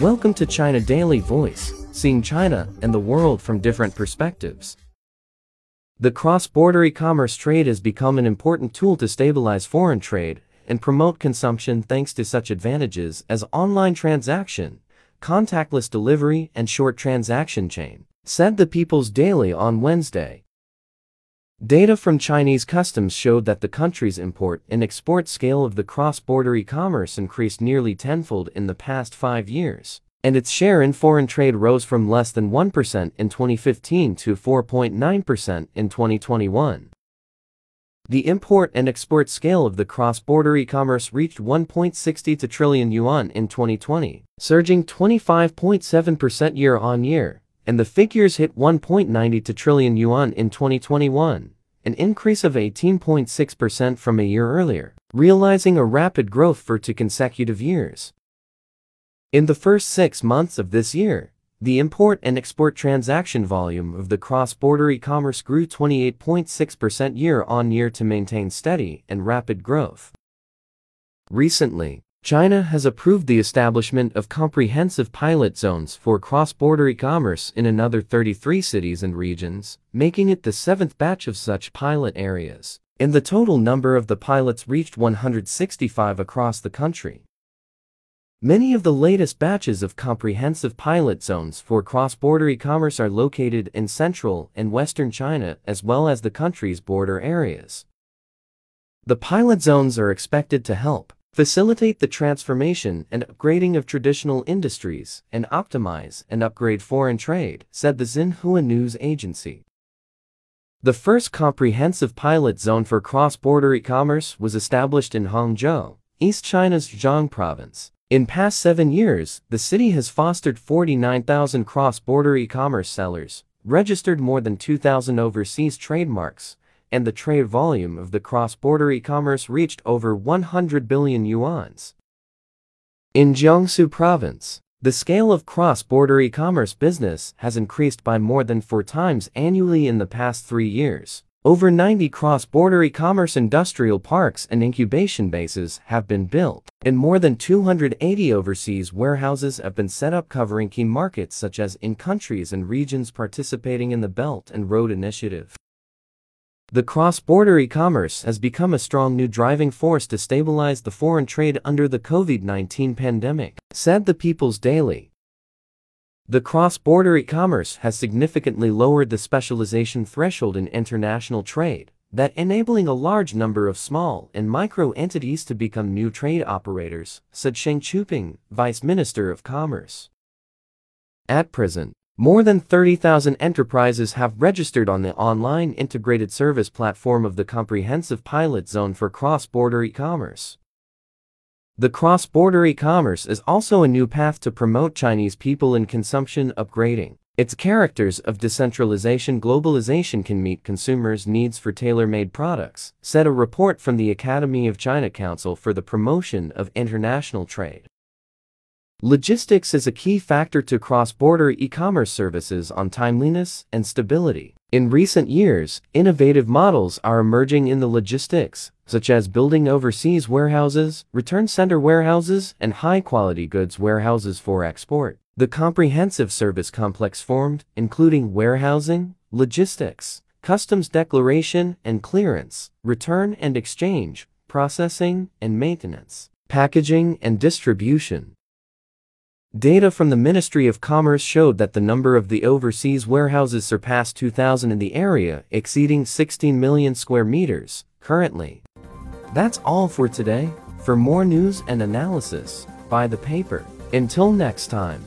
Welcome to China Daily Voice, seeing China and the world from different perspectives. The cross-border e-commerce trade has become an important tool to stabilize foreign trade and promote consumption thanks to such advantages as online transaction, contactless delivery, and short transaction chain, said the People's Daily on Wednesday. Data from Chinese customs showed that the country's import and export scale of the cross-border e-commerce increased nearly tenfold in the past five years, and its share in foreign trade rose from less than 1% in 2015 to 4.9% in 2021. The import and export scale of the cross-border e-commerce reached 1.62 trillion yuan in 2020, surging 25.7% year-on-year and the figures hit 1.92 trillion yuan in 2021, an increase of 18.6% from a year earlier, realizing a rapid growth for two consecutive years. In the first six months of this year, the import and export transaction volume of the cross-border e-commerce grew 28.6% year-on-year to maintain steady and rapid growth. Recently, China has approved the establishment of comprehensive pilot zones for cross-border e-commerce in another 33 cities and regions, making it the seventh batch of such pilot areas. And the total number of the pilots reached 165 across the country. Many of the latest batches of comprehensive pilot zones for cross-border e-commerce are located in central and western China as well as the country's border areas. The pilot zones are expected to help facilitate the transformation and upgrading of traditional industries, and optimize and upgrade foreign trade, said the Xinhua news agency. The first comprehensive pilot zone for cross-border e-commerce was established in Hangzhou, East China's Zhejiang province. In past seven years, the city has fostered 49,000 cross-border e-commerce sellers, registered more than 2,000 overseas trademarks, and the trade volume of the cross-border e-commerce reached over 100 billion yuans. In Jiangsu province, the scale of cross-border e-commerce business has increased by more than four times annually in the past three years. Over 90 cross-border e-commerce industrial parks and incubation bases have been built, and more than 280 overseas warehouses have been set up covering key markets such as in countries and regions participating in the Belt and Road Initiative. The cross-border e-commerce has become a strong new driving force to stabilize the foreign trade under the COVID-19 pandemic, said the People's Daily. The cross-border e-commerce has significantly lowered the specialization threshold in international trade, that enabling a large number of small and micro entities to become new trade operators, said Sheng Qiuping, Vice Minister of Commerce. At present, more than 30,000 enterprises have registered on the online integrated service platform of the Comprehensive Pilot Zone for Cross-Border E-Commerce. The cross-border e-commerce is also a new path to promote Chinese people in consumption upgrading. Its characters of decentralization globalization can meet consumers' needs for tailor-made products, said a report from the Academy of China Council for the Promotion of International Trade. Logistics is a key factor to cross-border e-commerce services on timeliness and stability. In recent years, innovative models are emerging in the logistics, such as building overseas warehouses, return center warehouses, and high-quality goods warehouses for export. The comprehensive service complex formed, including warehousing, logistics, customs declaration and clearance, return and exchange, processing and maintenance, packaging and distribution, Data from the Ministry of Commerce showed that the number of the overseas warehouses surpassed 2,000 in the area, exceeding 16 million square meters, currently. That's all for today. For more news and analysis, buy the paper. Until next time.